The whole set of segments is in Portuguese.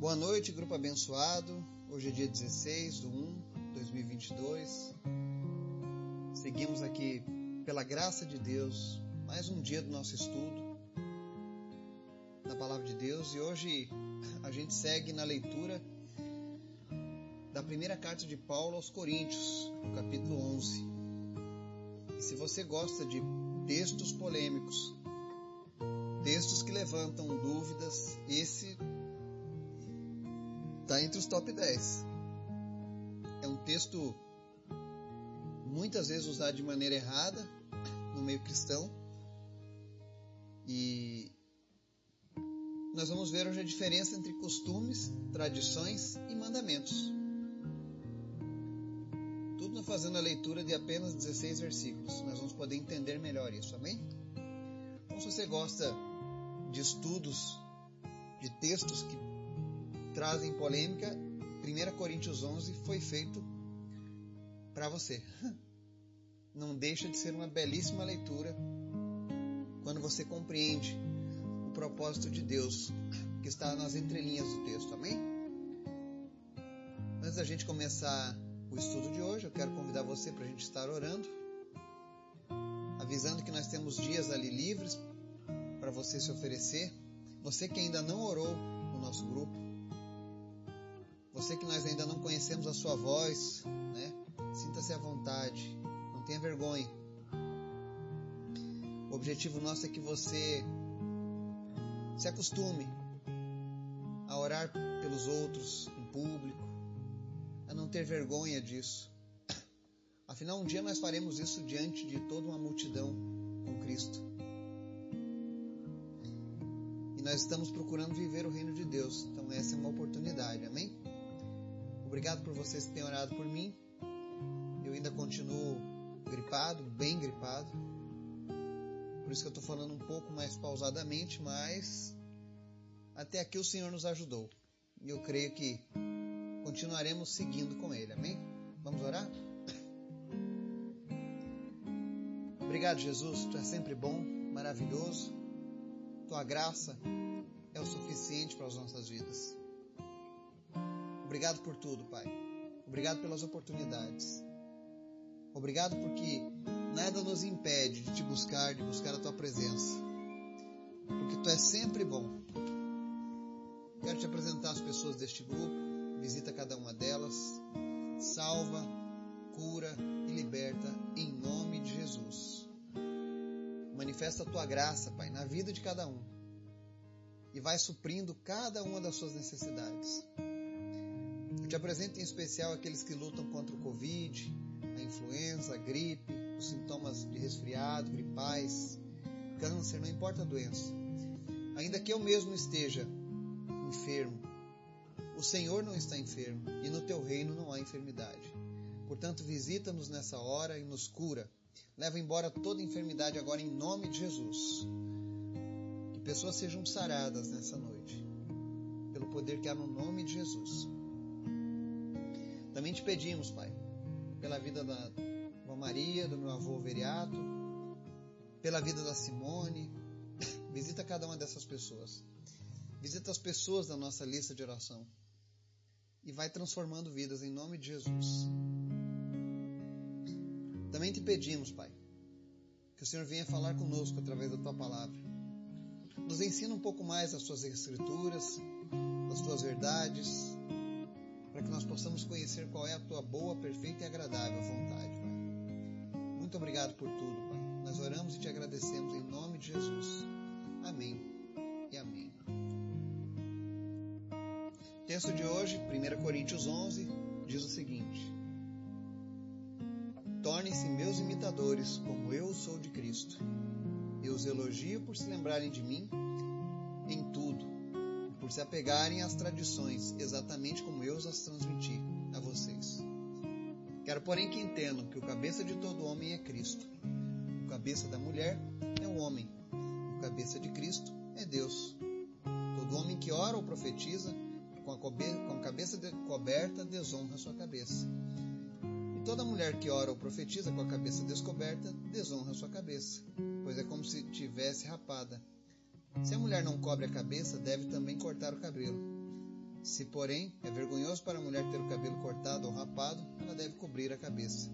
Boa noite, grupo abençoado. Hoje é dia 16 de 1 de 2022. Seguimos aqui, pela graça de Deus, mais um dia do nosso estudo da Palavra de Deus e hoje a gente segue na leitura da primeira carta de Paulo aos Coríntios, no capítulo 11. E se você gosta de textos polêmicos, textos que levantam dúvidas, esse está entre os top 10. É um texto muitas vezes usado de maneira errada no meio cristão. E nós vamos ver hoje a diferença entre costumes, tradições e mandamentos. Tudo fazendo a leitura de apenas 16 versículos. Nós vamos poder entender melhor isso, amém? Então, se você gosta de estudos, de textos que trazem polêmica, 1 Coríntios 11 foi feito para você. Não deixa de ser uma belíssima leitura quando você compreende o propósito de Deus que está nas entrelinhas do texto, amém? Antes da gente começar o estudo de hoje, eu quero convidar você para a gente estar orando, avisando que nós temos dias ali livres para você se oferecer. Você que ainda não orou você que nós ainda não conhecemos a sua voz, né? Sinta-se à vontade, não tenha vergonha. O objetivo nosso é que você se acostume a orar pelos outros em público, a não ter vergonha disso. Afinal, um dia nós faremos isso diante de toda uma multidão com Cristo. E nós estamos procurando viver o reino de Deus, então essa é uma oportunidade, amém? Obrigado por vocês que têm orado por mim. Eu ainda continuo gripado, bem gripado. Por isso que eu estou falando um pouco mais pausadamente, mas até aqui o Senhor nos ajudou. E eu creio que continuaremos seguindo com Ele. Amém? Vamos orar? Obrigado, Jesus. Tu é sempre bom, maravilhoso. Tua graça é o suficiente para as nossas vidas. Obrigado por tudo, Pai. Obrigado pelas oportunidades. Obrigado porque nada nos impede de te buscar, de buscar a tua presença. Porque tu é sempre bom. Quero te apresentar as pessoas deste grupo. Visita cada uma delas. Salva, cura e liberta em nome de Jesus. Manifesta a tua graça, Pai, na vida de cada um. E vai suprindo cada uma das suas necessidades. Te apresento em especial aqueles que lutam contra o Covid, a influenza, a gripe, os sintomas de resfriado, gripais, câncer, não importa a doença. Ainda que eu mesmo esteja enfermo, o Senhor não está enfermo e no teu reino não há enfermidade. Portanto, visita-nos nessa hora e nos cura. Leva embora toda enfermidade agora em nome de Jesus. Que pessoas sejam saradas nessa noite, pelo poder que há no nome de Jesus. Também te pedimos, Pai, pela vida da avó Maria, do meu avô Veriato, pela vida da Simone. Visita cada uma dessas pessoas. Visita as pessoas da nossa lista de oração. E vai transformando vidas em nome de Jesus. Também te pedimos, Pai, que o Senhor venha falar conosco através da tua palavra. Nos ensina um pouco mais as tuas escrituras, as tuas verdades, para que nós possamos conhecer qual é a tua boa, perfeita e agradável vontade, Pai. Muito obrigado por tudo, Pai. Nós oramos e te agradecemos em nome de Jesus. Amém e amém. Texto de hoje, 1 Coríntios 11, diz o seguinte: Tornem-se meus imitadores, como eu sou de Cristo. Eu os elogio por se lembrarem de mim em tudo por se apegarem às tradições, exatamente como eu as. Quero, porém, que entendam que o cabeça de todo homem é Cristo. O cabeça da mulher é o homem. O cabeça de Cristo é Deus. Todo homem que ora ou profetiza com a, com a cabeça de coberta desonra sua cabeça. E toda mulher que ora ou profetiza com a cabeça descoberta desonra sua cabeça, pois é como se tivesse rapada se a mulher não cobre a cabeça, deve também cortar o cabelo. Se, porém, é vergonhoso para a mulher ter o cabelo cortado ou rapado, ela deve cobrir a cabeça.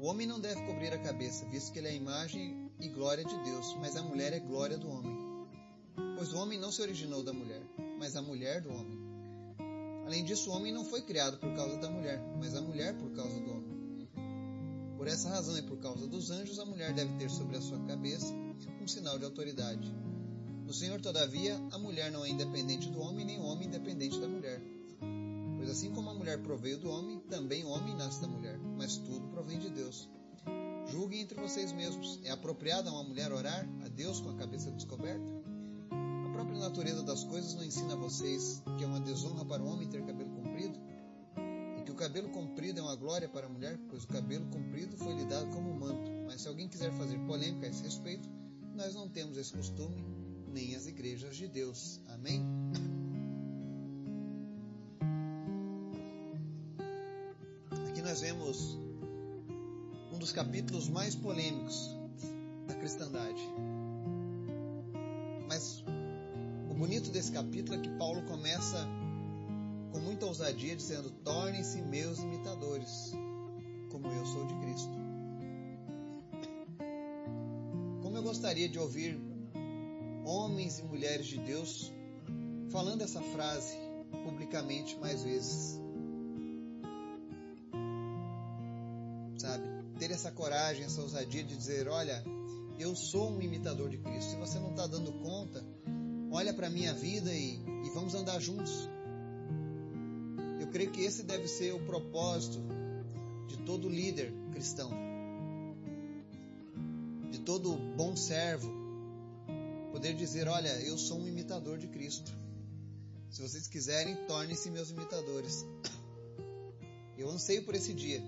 O homem não deve cobrir a cabeça, visto que ele é a imagem e glória de Deus, mas a mulher é glória do homem. Pois o homem não se originou da mulher, mas a mulher do homem. Além disso, o homem não foi criado por causa da mulher, mas a mulher por causa do homem. Por essa razão e por causa dos anjos, a mulher deve ter sobre a sua cabeça um sinal de autoridade. No Senhor, todavia, a mulher não é independente do homem, nem o homem independente da mulher. Pois assim como a mulher proveio do homem, também o homem nasce da mulher, mas tudo provém de Deus. Julguem entre vocês mesmos: é apropriado a uma mulher orar a Deus com a cabeça descoberta? A própria natureza das coisas não ensina a vocês que é uma desonra para o homem ter cabelo comprido? cabelo comprido é uma glória para a mulher, pois o cabelo comprido foi lhe dado como manto. Mas se alguém quiser fazer polêmica a esse respeito, nós não temos esse costume, nem as igrejas de Deus. Amém? Aqui nós vemos um dos capítulos mais polêmicos da cristandade. Mas o bonito desse capítulo é que Paulo começa com muita ousadia, dizendo: Tornem-se meus imitadores, como eu sou de Cristo. Como eu gostaria de ouvir homens e mulheres de Deus falando essa frase publicamente mais vezes. Sabe? Ter essa coragem, essa ousadia de dizer: Olha, eu sou um imitador de Cristo. Se você não está dando conta, olha para a minha vida e, e vamos andar juntos. Eu creio que esse deve ser o propósito de todo líder cristão, de todo bom servo, poder dizer: Olha, eu sou um imitador de Cristo. Se vocês quiserem, tornem-se meus imitadores. Eu anseio por esse dia.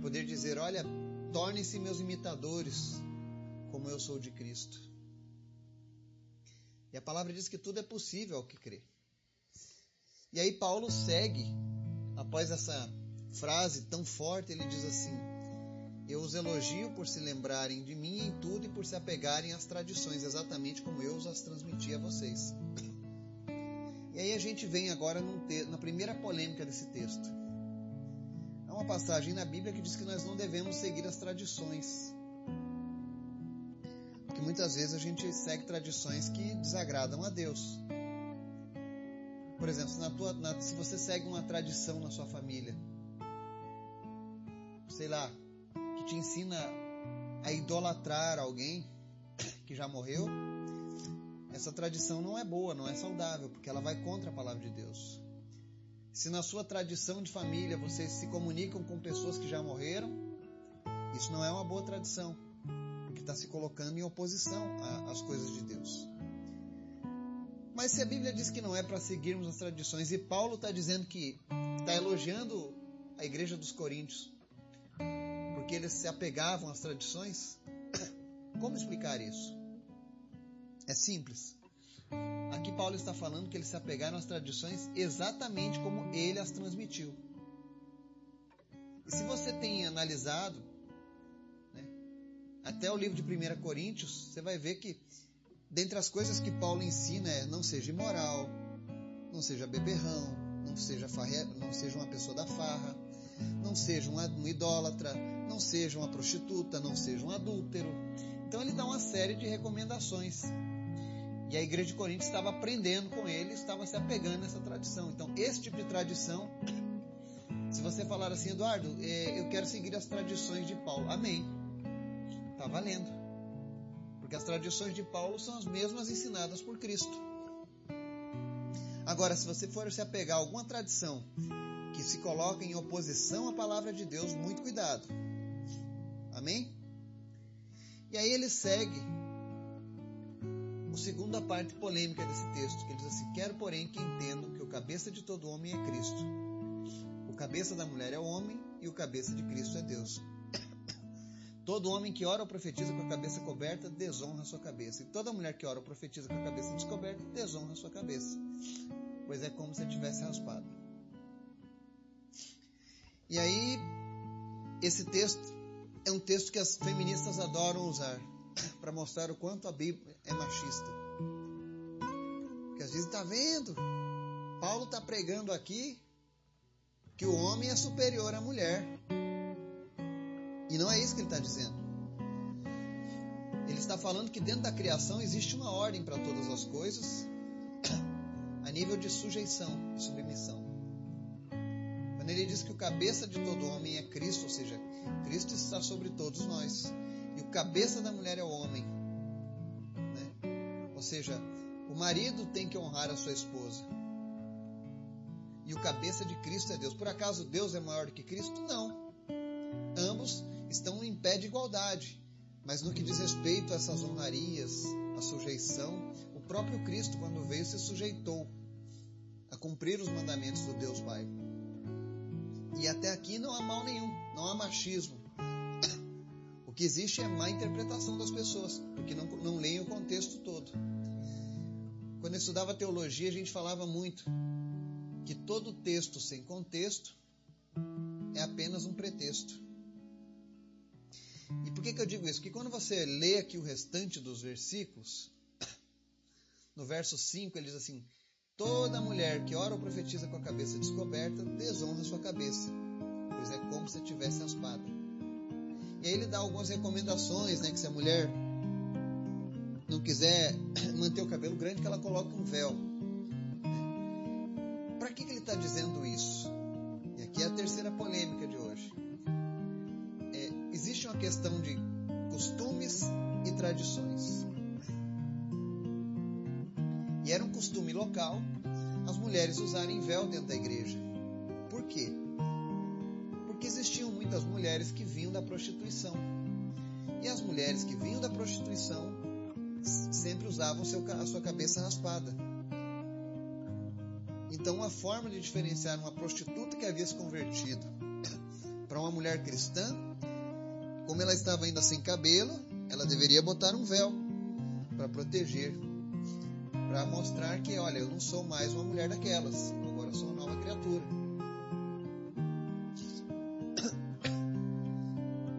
Poder dizer: Olha, tornem-se meus imitadores, como eu sou de Cristo. E a palavra diz que tudo é possível ao que crê. E aí Paulo segue, após essa frase tão forte, ele diz assim: Eu os elogio por se lembrarem de mim em tudo e por se apegarem às tradições, exatamente como eu as transmiti a vocês. E aí a gente vem agora na primeira polêmica desse texto. Há uma passagem na Bíblia que diz que nós não devemos seguir as tradições. Porque muitas vezes a gente segue tradições que desagradam a Deus. Por exemplo, se, na tua, na, se você segue uma tradição na sua família, sei lá, te ensina a idolatrar alguém que já morreu, essa tradição não é boa, não é saudável, porque ela vai contra a palavra de Deus. Se na sua tradição de família vocês se comunicam com pessoas que já morreram, isso não é uma boa tradição, porque está se colocando em oposição às coisas de Deus. Mas se a Bíblia diz que não é para seguirmos as tradições, e Paulo está dizendo que está elogiando a igreja dos Coríntios, porque eles se apegavam às tradições, como explicar isso? É simples. Aqui Paulo está falando que eles se apegaram às tradições exatamente como ele as transmitiu. E se você tem analisado né, até o livro de 1 Coríntios, você vai ver que Dentre as coisas que Paulo ensina é não seja imoral, não seja beberrão, não seja, farre, não seja uma pessoa da farra, não seja um, um idólatra, não seja uma prostituta, não seja um adúltero. Então ele dá uma série de recomendações. E a igreja de Corinto estava aprendendo com ele, estava se apegando nessa tradição. Então, esse tipo de tradição, se você falar assim, Eduardo, é, eu quero seguir as tradições de Paulo, amém. Está valendo porque as tradições de Paulo são as mesmas ensinadas por Cristo. Agora, se você for se apegar a alguma tradição que se coloca em oposição à palavra de Deus, muito cuidado. Amém? E aí ele segue a segunda parte polêmica desse texto, que ele diz assim: Quero, porém, que entendam que o cabeça de todo homem é Cristo. O cabeça da mulher é o homem e o cabeça de Cristo é Deus. Todo homem que ora ou profetiza com a cabeça coberta desonra a sua cabeça. E toda mulher que ora ou profetiza com a cabeça descoberta desonra a sua cabeça. Pois é como se tivesse raspado. E aí, esse texto é um texto que as feministas adoram usar para mostrar o quanto a Bíblia é machista. Porque às vezes está vendo, Paulo está pregando aqui que o homem é superior à mulher. E não é isso que ele está dizendo. Ele está falando que dentro da criação existe uma ordem para todas as coisas, a nível de sujeição e submissão. Quando ele diz que o cabeça de todo homem é Cristo, ou seja, Cristo está sobre todos nós. E o cabeça da mulher é o homem. Né? Ou seja, o marido tem que honrar a sua esposa. E o cabeça de Cristo é Deus. Por acaso Deus é maior do que Cristo? Não. Ambos estão em pé de igualdade. Mas no que diz respeito a essas honrarias, a sujeição, o próprio Cristo, quando veio, se sujeitou a cumprir os mandamentos do Deus Pai. E até aqui não há mal nenhum, não há machismo. O que existe é má interpretação das pessoas, porque não, não leem o contexto todo. Quando eu estudava teologia, a gente falava muito que todo texto sem contexto é apenas um pretexto. E por que, que eu digo isso? Porque quando você lê aqui o restante dos versículos, no verso 5 ele diz assim: Toda mulher que ora ou profetiza com a cabeça descoberta desonra sua cabeça, pois é como se tivesse a espada. E aí ele dá algumas recomendações, né? Que se a mulher não quiser manter o cabelo grande, que ela coloque um véu. Para que, que ele está dizendo isso? E aqui é a terceira polêmica de hoje existe uma questão de costumes e tradições. Local as mulheres usarem véu dentro da igreja. Por quê? Porque existiam muitas mulheres que vinham da prostituição. E as mulheres que vinham da prostituição sempre usavam seu, a sua cabeça raspada. Então, uma forma de diferenciar uma prostituta que havia se convertido para uma mulher cristã como ela estava ainda sem cabelo, ela deveria botar um véu para proteger, para mostrar que, olha, eu não sou mais uma mulher daquelas, agora sou uma nova criatura.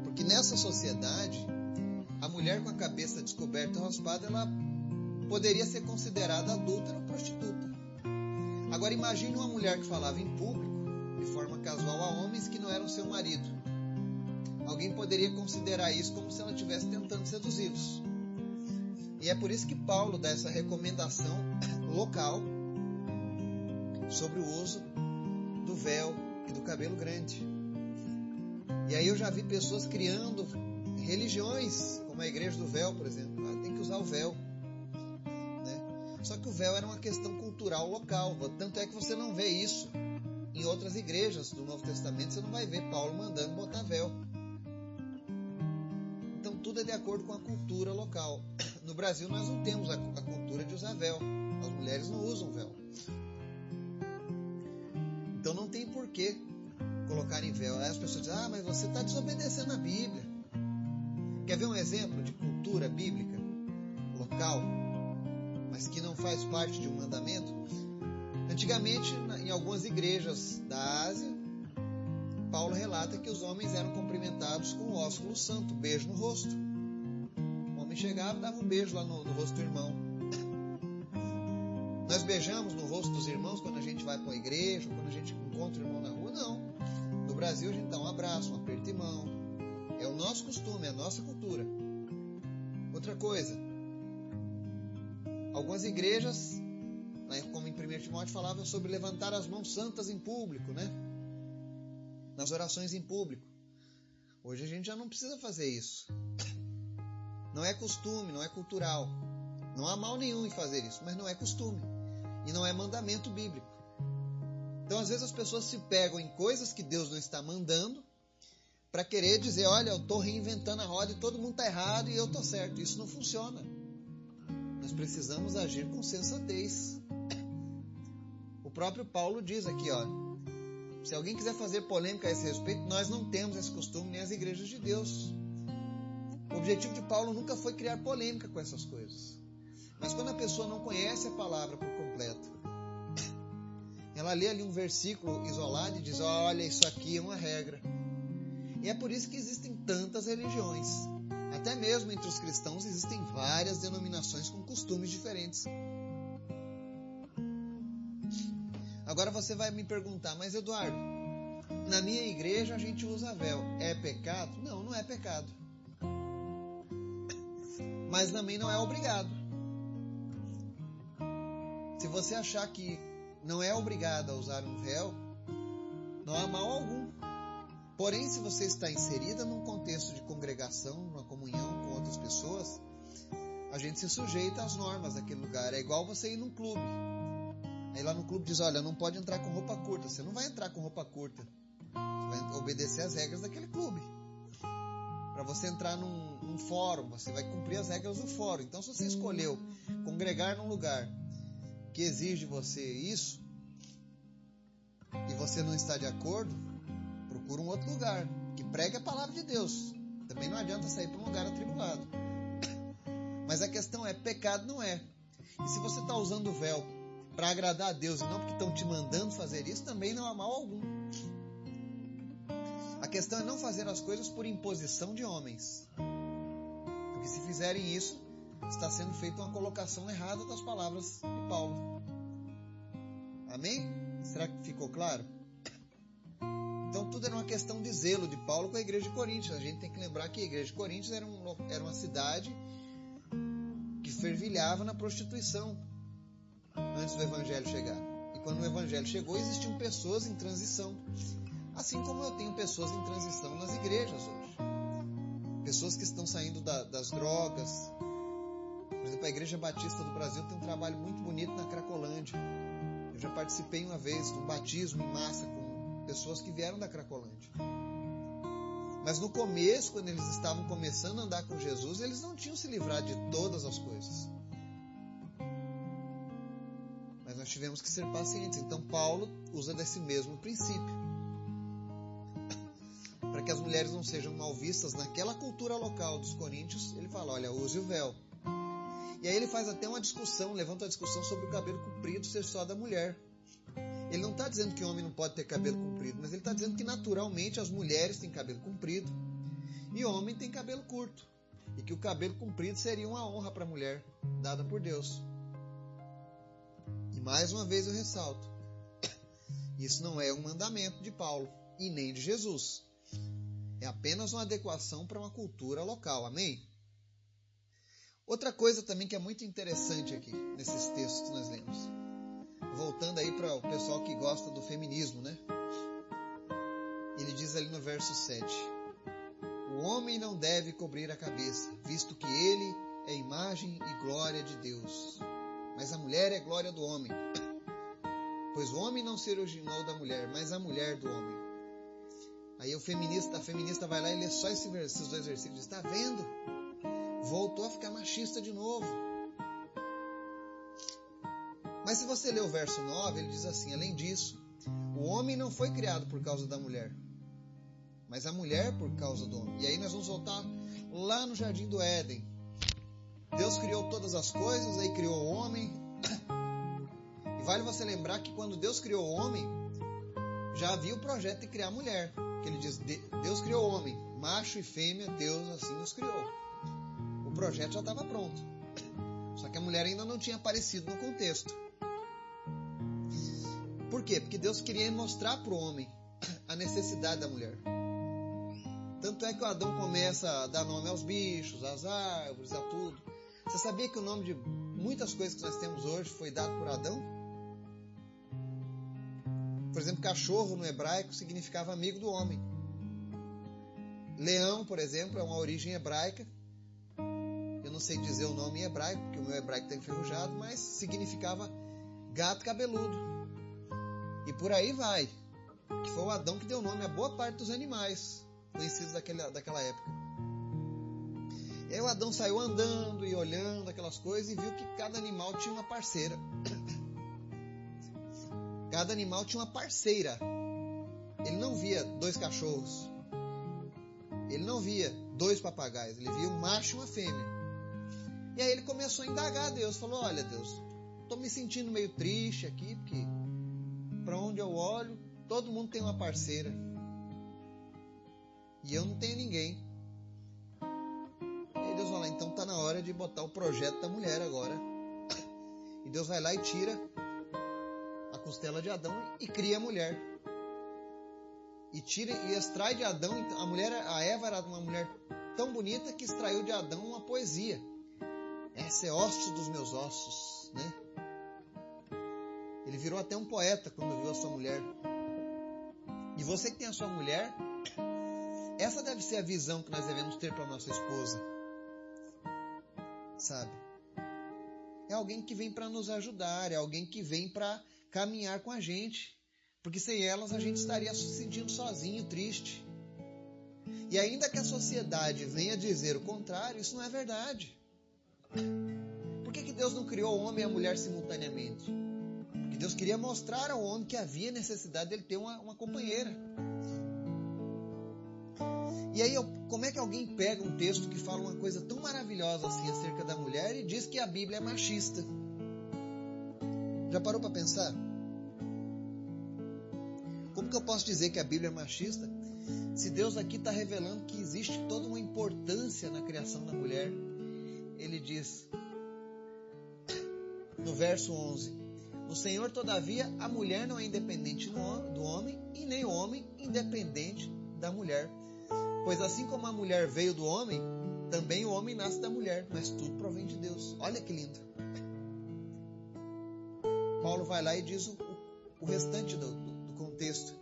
Porque nessa sociedade, a mulher com a cabeça descoberta ou raspada, ela poderia ser considerada adulta ou prostituta. Agora imagine uma mulher que falava em público, de forma casual a homens que não eram seu marido Alguém poderia considerar isso como se ela estivesse tentando seduzi-los. E é por isso que Paulo dá essa recomendação local sobre o uso do véu e do cabelo grande. E aí eu já vi pessoas criando religiões, como a igreja do véu, por exemplo. Ah, tem que usar o véu. Né? Só que o véu era uma questão cultural local. Tanto é que você não vê isso em outras igrejas do Novo Testamento. Você não vai ver Paulo mandando botar véu tudo é de acordo com a cultura local. No Brasil, nós não temos a, a cultura de usar véu. As mulheres não usam véu. Então não tem porquê colocar em véu. Aí as pessoas dizem, ah, mas você está desobedecendo a Bíblia. Quer ver um exemplo de cultura bíblica local, mas que não faz parte de um mandamento? Antigamente, em algumas igrejas da Ásia, Paulo relata que os homens eram cumprimentados com o ósculo santo, beijo no rosto chegava e dava um beijo lá no, no rosto do irmão. Nós beijamos no rosto dos irmãos quando a gente vai para a igreja, quando a gente encontra o irmão na rua? Não. No Brasil a gente dá um abraço, um aperto de mão. É o nosso costume, é a nossa cultura. Outra coisa, algumas igrejas, como em 1 Timóteo falava sobre levantar as mãos santas em público, né? Nas orações em público. Hoje a gente já não precisa fazer isso. Não é costume, não é cultural. Não há mal nenhum em fazer isso, mas não é costume. E não é mandamento bíblico. Então, às vezes, as pessoas se pegam em coisas que Deus não está mandando para querer dizer: olha, eu estou reinventando a roda e todo mundo está errado e eu estou certo. Isso não funciona. Nós precisamos agir com sensatez. O próprio Paulo diz aqui: ó, se alguém quiser fazer polêmica a esse respeito, nós não temos esse costume nem as igrejas de Deus. O objetivo de Paulo nunca foi criar polêmica com essas coisas. Mas quando a pessoa não conhece a palavra por completo, ela lê ali um versículo isolado e diz: Olha, isso aqui é uma regra. E é por isso que existem tantas religiões. Até mesmo entre os cristãos existem várias denominações com costumes diferentes. Agora você vai me perguntar, mas Eduardo, na minha igreja a gente usa véu. É pecado? Não, não é pecado. Mas também não é obrigado. Se você achar que não é obrigado a usar um véu, não há mal algum. Porém, se você está inserida num contexto de congregação, numa comunhão com outras pessoas, a gente se sujeita às normas daquele lugar. É igual você ir num clube. Aí lá no clube diz: olha, não pode entrar com roupa curta. Você não vai entrar com roupa curta. Você vai obedecer às regras daquele clube. Para você entrar num, num fórum, você vai cumprir as regras do fórum. Então, se você escolheu congregar num lugar que exige você isso, e você não está de acordo, procura um outro lugar que pregue a palavra de Deus. Também não adianta sair para um lugar atribulado. Mas a questão é: pecado não é. E se você está usando o véu para agradar a Deus e não porque estão te mandando fazer isso, também não há mal algum. Questão é não fazer as coisas por imposição de homens. Porque se fizerem isso, está sendo feita uma colocação errada das palavras de Paulo. Amém? Será que ficou claro? Então tudo era uma questão de zelo de Paulo com a igreja de Coríntios. A gente tem que lembrar que a igreja de Coríntios era, um, era uma cidade que fervilhava na prostituição antes do evangelho chegar. E quando o evangelho chegou, existiam pessoas em transição. Assim como eu tenho pessoas em transição nas igrejas hoje. Pessoas que estão saindo da, das drogas. Por exemplo, a Igreja Batista do Brasil tem um trabalho muito bonito na Cracolândia. Eu já participei uma vez de um batismo em massa com pessoas que vieram da Cracolândia. Mas no começo, quando eles estavam começando a andar com Jesus, eles não tinham se livrado de todas as coisas. Mas nós tivemos que ser pacientes. Então Paulo usa desse mesmo princípio. Que as mulheres não sejam mal vistas naquela cultura local dos coríntios, ele fala: olha, use o véu. E aí ele faz até uma discussão, levanta a discussão sobre o cabelo comprido ser só da mulher. Ele não está dizendo que o homem não pode ter cabelo comprido, mas ele está dizendo que naturalmente as mulheres têm cabelo comprido e o homem tem cabelo curto. E que o cabelo comprido seria uma honra para a mulher, dada por Deus. E mais uma vez eu ressalto: isso não é um mandamento de Paulo e nem de Jesus. É apenas uma adequação para uma cultura local. Amém? Outra coisa também que é muito interessante aqui nesses textos que nós lemos voltando aí para o pessoal que gosta do feminismo, né? Ele diz ali no verso 7: O homem não deve cobrir a cabeça, visto que ele é imagem e glória de Deus. Mas a mulher é glória do homem. Pois o homem não se originou da mulher, mas a mulher do homem. Aí o feminista, a feminista vai lá e lê só esse, esses dois versículos. Está vendo? Voltou a ficar machista de novo. Mas se você ler o verso 9, ele diz assim: além disso, o homem não foi criado por causa da mulher, mas a mulher por causa do homem. E aí nós vamos voltar lá no jardim do Éden. Deus criou todas as coisas, aí criou o homem. E vale você lembrar que quando Deus criou o homem, já havia o projeto de criar a mulher. Que ele diz: Deus criou o homem, macho e fêmea, Deus assim nos criou. O projeto já estava pronto. Só que a mulher ainda não tinha aparecido no contexto. Por quê? Porque Deus queria mostrar para o homem a necessidade da mulher. Tanto é que o Adão começa a dar nome aos bichos, às árvores, a tudo. Você sabia que o nome de muitas coisas que nós temos hoje foi dado por Adão? Por exemplo, cachorro no hebraico significava amigo do homem. Leão, por exemplo, é uma origem hebraica. Eu não sei dizer o nome em hebraico, porque o meu hebraico está enferrujado, mas significava gato cabeludo. E por aí vai. Que foi o Adão que deu nome a boa parte dos animais conhecidos daquela, daquela época. E aí o Adão saiu andando e olhando aquelas coisas e viu que cada animal tinha uma parceira. Cada animal tinha uma parceira. Ele não via dois cachorros. Ele não via dois papagaios. Ele via um macho e uma fêmea. E aí ele começou a indagar a Deus. Falou: Olha, Deus, estou me sentindo meio triste aqui, porque para onde eu olho, todo mundo tem uma parceira. E eu não tenho ninguém. E aí Deus vai lá, então tá na hora de botar o projeto da mulher agora. E Deus vai lá e tira costela de Adão e cria a mulher. E tira e extrai de Adão, a mulher, a Eva era uma mulher tão bonita que extraiu de Adão uma poesia. Essa é osso dos meus ossos, né? Ele virou até um poeta quando viu a sua mulher. E você que tem a sua mulher, essa deve ser a visão que nós devemos ter para nossa esposa. Sabe? É alguém que vem para nos ajudar, é alguém que vem para caminhar com a gente. Porque sem elas a gente estaria se sentindo sozinho, triste. E ainda que a sociedade venha dizer o contrário, isso não é verdade. Por que, que Deus não criou o homem e a mulher simultaneamente? Porque Deus queria mostrar ao homem que havia necessidade dele ter uma, uma companheira. E aí, como é que alguém pega um texto que fala uma coisa tão maravilhosa assim acerca da mulher e diz que a Bíblia é machista? Já parou para pensar? Como que eu posso dizer que a Bíblia é machista se Deus aqui está revelando que existe toda uma importância na criação da mulher? Ele diz no verso 11: No Senhor, todavia, a mulher não é independente do homem e nem o homem independente da mulher. Pois assim como a mulher veio do homem, também o homem nasce da mulher, mas tudo provém de Deus. Olha que lindo. Paulo vai lá e diz o, o restante do contexto.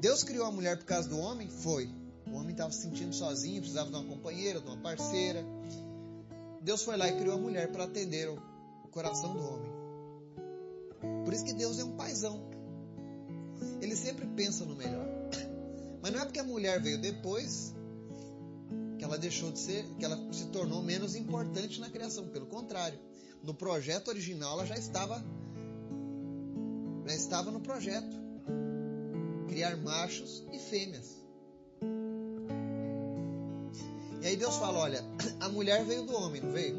Deus criou a mulher por causa do homem? Foi. O homem estava se sentindo sozinho, precisava de uma companheira, de uma parceira. Deus foi lá e criou a mulher para atender o, coração do homem. Por isso que Deus é um paizão. Ele sempre pensa no melhor. Mas não é porque a mulher veio depois que ela deixou de ser, que ela se tornou menos importante na criação. Pelo contrário, no projeto original ela já estava, já estava no projeto criar machos e fêmeas. E aí Deus fala, olha, a mulher veio do homem, não veio?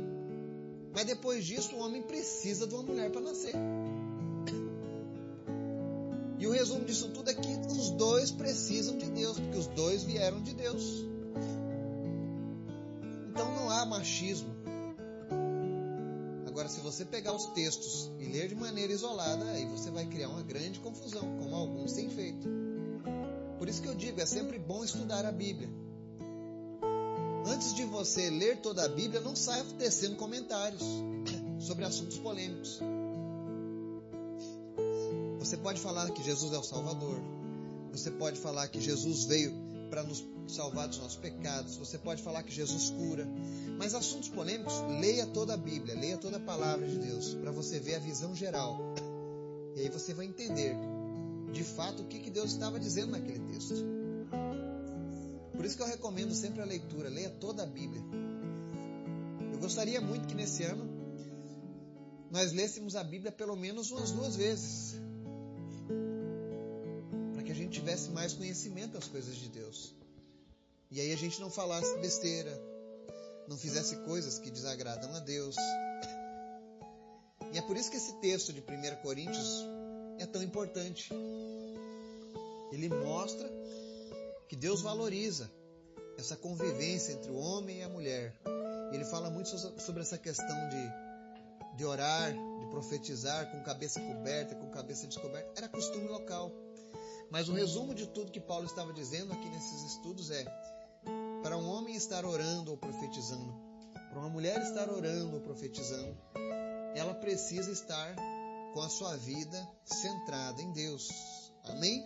Mas depois disso o homem precisa de uma mulher para nascer. E o resumo disso tudo é que os dois precisam de Deus, porque os dois vieram de Deus. Então não há machismo. Se você pegar os textos e ler de maneira isolada, aí você vai criar uma grande confusão, como alguns têm feito. Por isso que eu digo, é sempre bom estudar a Bíblia. Antes de você ler toda a Bíblia, não saia tecendo comentários sobre assuntos polêmicos. Você pode falar que Jesus é o Salvador. Você pode falar que Jesus veio para nos salvar dos nossos pecados. Você pode falar que Jesus cura. Mas assuntos polêmicos, leia toda a Bíblia, leia toda a palavra de Deus, para você ver a visão geral. E aí você vai entender, de fato, o que, que Deus estava dizendo naquele texto. Por isso que eu recomendo sempre a leitura, leia toda a Bíblia. Eu gostaria muito que nesse ano nós lêssemos a Bíblia pelo menos umas duas vezes tivesse mais conhecimento das coisas de Deus. E aí a gente não falasse besteira, não fizesse coisas que desagradam a Deus. E é por isso que esse texto de 1 Coríntios é tão importante. Ele mostra que Deus valoriza essa convivência entre o homem e a mulher. Ele fala muito sobre essa questão de, de orar, de profetizar com cabeça coberta, com cabeça descoberta. Era costume local. Mas o resumo de tudo que Paulo estava dizendo aqui nesses estudos é: para um homem estar orando ou profetizando, para uma mulher estar orando ou profetizando, ela precisa estar com a sua vida centrada em Deus. Amém?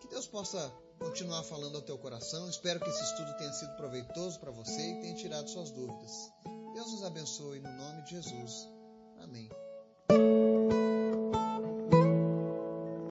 Que Deus possa continuar falando ao teu coração. Espero que esse estudo tenha sido proveitoso para você e tenha tirado suas dúvidas. Deus nos abençoe no nome de Jesus. Amém.